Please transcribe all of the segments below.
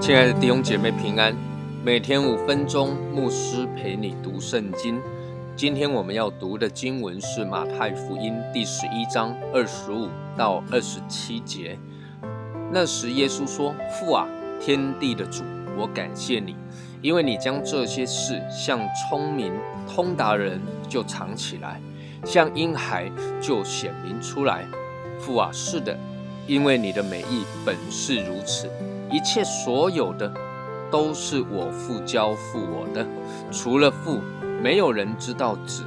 亲爱的弟兄姐妹平安，每天五分钟，牧师陪你读圣经。今天我们要读的经文是马太福音第十一章二十五到二十七节。那时耶稣说：“父啊，天地的主，我感谢你，因为你将这些事向聪明通达人就藏起来，向婴孩就显明出来。父啊，是的，因为你的美意本是如此。”一切所有的都是我父交付我的，除了父，没有人知道子；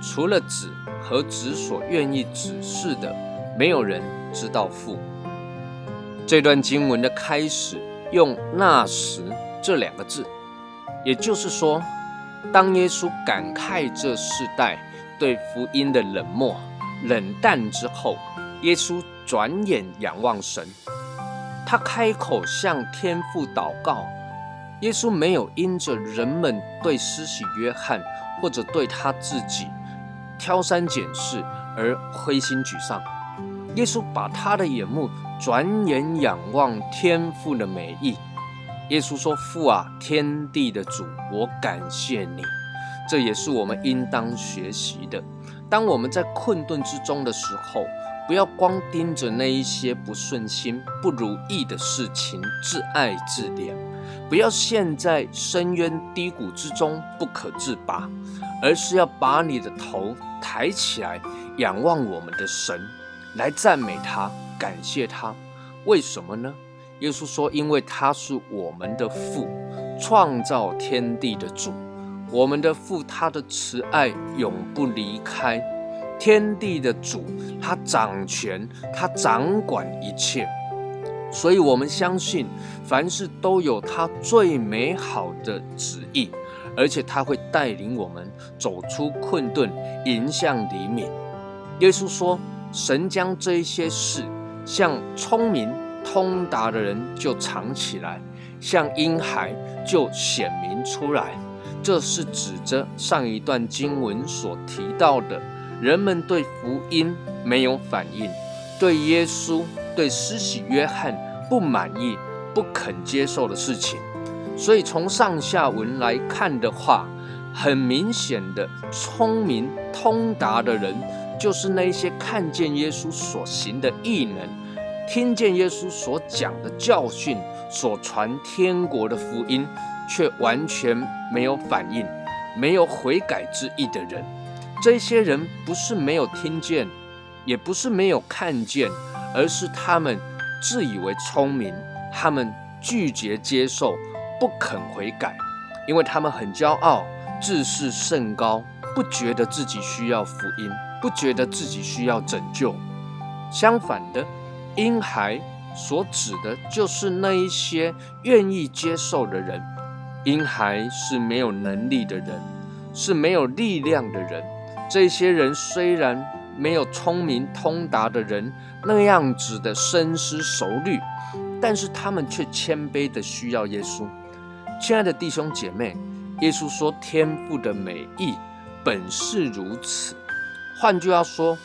除了子和子所愿意指示的，没有人知道父。这段经文的开始用“那时”这两个字，也就是说，当耶稣感慨这世代对福音的冷漠、冷淡之后，耶稣转眼仰望神。他开口向天父祷告，耶稣没有因着人们对施洗约翰或者对他自己挑三拣四而灰心沮丧。耶稣把他的眼目转眼仰望天父的美意。耶稣说：“父啊，天地的主，我感谢你。”这也是我们应当学习的。当我们在困顿之中的时候，不要光盯着那一些不顺心、不如意的事情自爱自怜，不要陷在深渊低谷之中不可自拔，而是要把你的头抬起来，仰望我们的神，来赞美他、感谢他。为什么呢？耶稣说：“因为他是我们的父，创造天地的主，我们的父，他的慈爱永不离开。”天地的主，他掌权，他掌管一切，所以我们相信凡事都有他最美好的旨意，而且他会带领我们走出困顿，迎向黎明。耶稣说：“神将这些事向聪明通达的人就藏起来，向婴孩就显明出来。”这是指着上一段经文所提到的。人们对福音没有反应，对耶稣、对施洗约翰不满意、不肯接受的事情，所以从上下文来看的话，很明显的聪明通达的人，就是那些看见耶稣所行的异能，听见耶稣所讲的教训，所传天国的福音，却完全没有反应、没有悔改之意的人。这些人不是没有听见，也不是没有看见，而是他们自以为聪明，他们拒绝接受，不肯悔改，因为他们很骄傲，自视甚高，不觉得自己需要福音，不觉得自己需要拯救。相反的，婴孩所指的就是那一些愿意接受的人。婴孩是没有能力的人，是没有力量的人。这些人虽然没有聪明通达的人那样子的深思熟虑，但是他们却谦卑的需要耶稣。亲爱的弟兄姐妹，耶稣说：“天父的美意本是如此。”换句话说，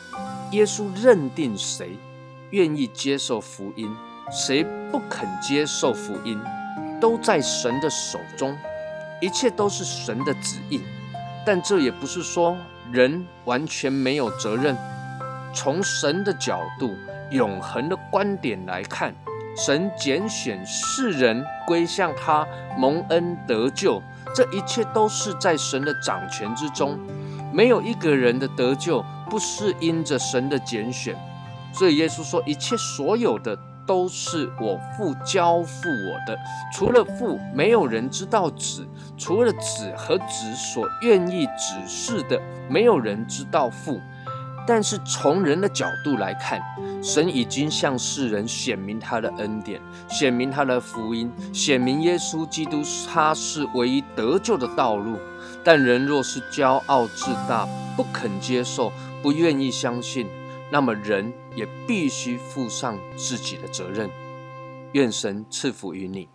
耶稣认定谁愿意接受福音，谁不肯接受福音，都在神的手中，一切都是神的旨意。但这也不是说。人完全没有责任。从神的角度、永恒的观点来看，神拣选世人归向他，蒙恩得救，这一切都是在神的掌权之中。没有一个人的得救不是因着神的拣选。所以耶稣说：“一切所有的都是我父交付我的，除了父，没有人知道子；除了子和子所愿意指示的。”没有人知道父，但是从人的角度来看，神已经向世人显明他的恩典，显明他的福音，显明耶稣基督他是唯一得救的道路。但人若是骄傲自大，不肯接受，不愿意相信，那么人也必须负上自己的责任。愿神赐福于你。